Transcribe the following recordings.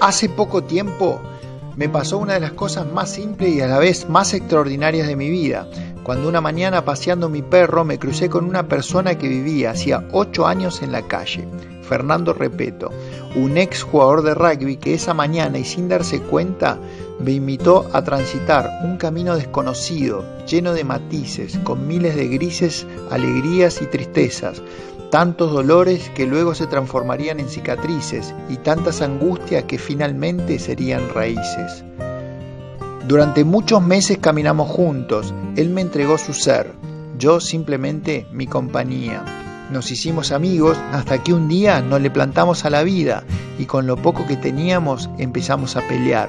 Hace poco tiempo me pasó una de las cosas más simples y a la vez más extraordinarias de mi vida, cuando una mañana paseando mi perro me crucé con una persona que vivía hacía ocho años en la calle, Fernando Repeto, un ex jugador de rugby que esa mañana y sin darse cuenta me invitó a transitar un camino desconocido, lleno de matices, con miles de grises, alegrías y tristezas, tantos dolores que luego se transformarían en cicatrices y tantas angustias que finalmente serían raíces. Durante muchos meses caminamos juntos, él me entregó su ser, yo simplemente mi compañía. Nos hicimos amigos hasta que un día nos le plantamos a la vida y con lo poco que teníamos empezamos a pelear.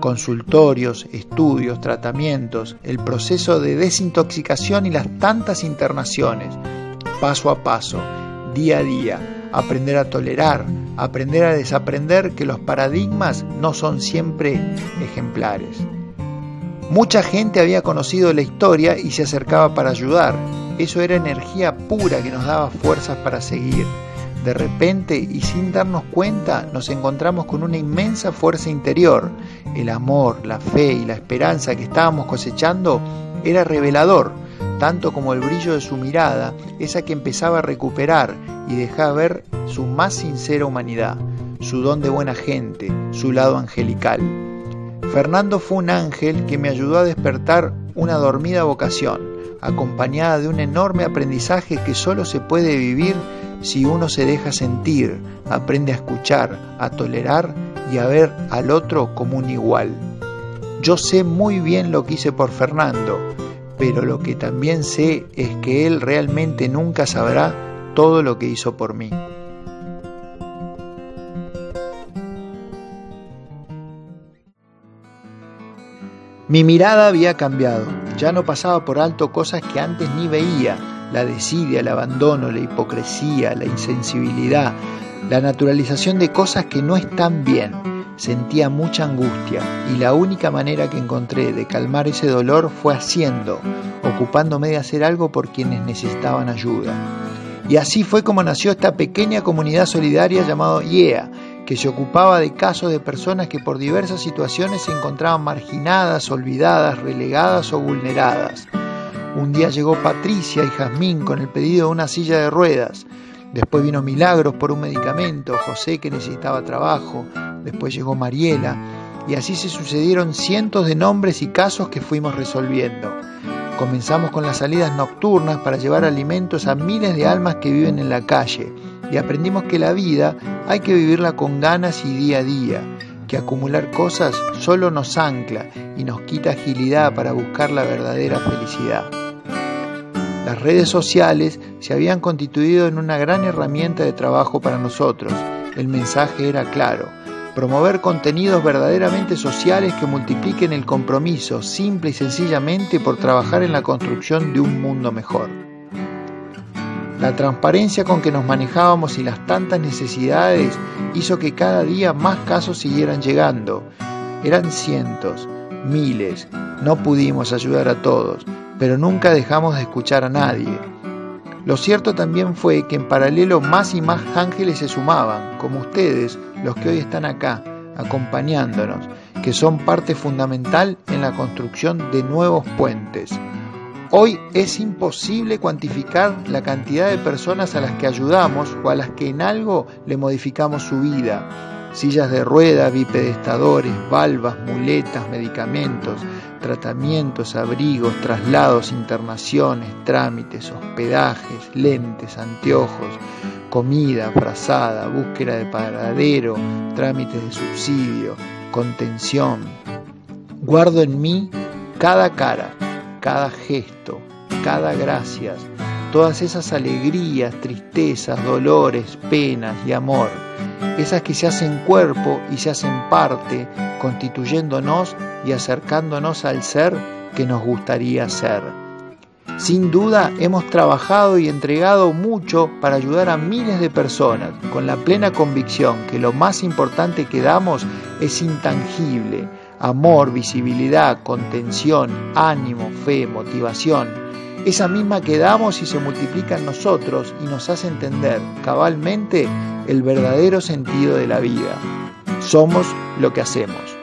Consultorios, estudios, tratamientos, el proceso de desintoxicación y las tantas internaciones paso a paso, día a día, aprender a tolerar, aprender a desaprender que los paradigmas no son siempre ejemplares. Mucha gente había conocido la historia y se acercaba para ayudar. Eso era energía pura que nos daba fuerzas para seguir. De repente y sin darnos cuenta nos encontramos con una inmensa fuerza interior. El amor, la fe y la esperanza que estábamos cosechando era revelador tanto como el brillo de su mirada, esa que empezaba a recuperar y dejaba ver su más sincera humanidad, su don de buena gente, su lado angelical. Fernando fue un ángel que me ayudó a despertar una dormida vocación, acompañada de un enorme aprendizaje que solo se puede vivir si uno se deja sentir, aprende a escuchar, a tolerar y a ver al otro como un igual. Yo sé muy bien lo que hice por Fernando, pero lo que también sé es que Él realmente nunca sabrá todo lo que hizo por mí. Mi mirada había cambiado, ya no pasaba por alto cosas que antes ni veía, la desidia, el abandono, la hipocresía, la insensibilidad, la naturalización de cosas que no están bien Sentía mucha angustia y la única manera que encontré de calmar ese dolor fue haciendo, ocupándome de hacer algo por quienes necesitaban ayuda. Y así fue como nació esta pequeña comunidad solidaria llamada IEA, que se ocupaba de casos de personas que por diversas situaciones se encontraban marginadas, olvidadas, relegadas o vulneradas. Un día llegó Patricia y Jazmín con el pedido de una silla de ruedas. Después vino Milagros por un medicamento, José que necesitaba trabajo, después llegó Mariela, y así se sucedieron cientos de nombres y casos que fuimos resolviendo. Comenzamos con las salidas nocturnas para llevar alimentos a miles de almas que viven en la calle y aprendimos que la vida hay que vivirla con ganas y día a día, que acumular cosas solo nos ancla y nos quita agilidad para buscar la verdadera felicidad. Las redes sociales se habían constituido en una gran herramienta de trabajo para nosotros. El mensaje era claro, promover contenidos verdaderamente sociales que multipliquen el compromiso simple y sencillamente por trabajar en la construcción de un mundo mejor. La transparencia con que nos manejábamos y las tantas necesidades hizo que cada día más casos siguieran llegando. Eran cientos, miles, no pudimos ayudar a todos, pero nunca dejamos de escuchar a nadie. Lo cierto también fue que en paralelo más y más ángeles se sumaban, como ustedes, los que hoy están acá, acompañándonos, que son parte fundamental en la construcción de nuevos puentes. Hoy es imposible cuantificar la cantidad de personas a las que ayudamos o a las que en algo le modificamos su vida. Sillas de rueda, bipedestadores, valvas, muletas, medicamentos, tratamientos, abrigos, traslados, internaciones, trámites, hospedajes, lentes, anteojos, comida, frazada, búsqueda de paradero, trámites de subsidio, contención. Guardo en mí cada cara, cada gesto, cada gracias, todas esas alegrías, tristezas, dolores, penas y amor, esas que se hacen cuerpo y se hacen parte, constituyéndonos y acercándonos al ser que nos gustaría ser. Sin duda hemos trabajado y entregado mucho para ayudar a miles de personas, con la plena convicción que lo más importante que damos es intangible, amor, visibilidad, contención, ánimo, fe, motivación, esa misma que damos y se multiplica en nosotros y nos hace entender cabalmente el verdadero sentido de la vida. Somos lo que hacemos.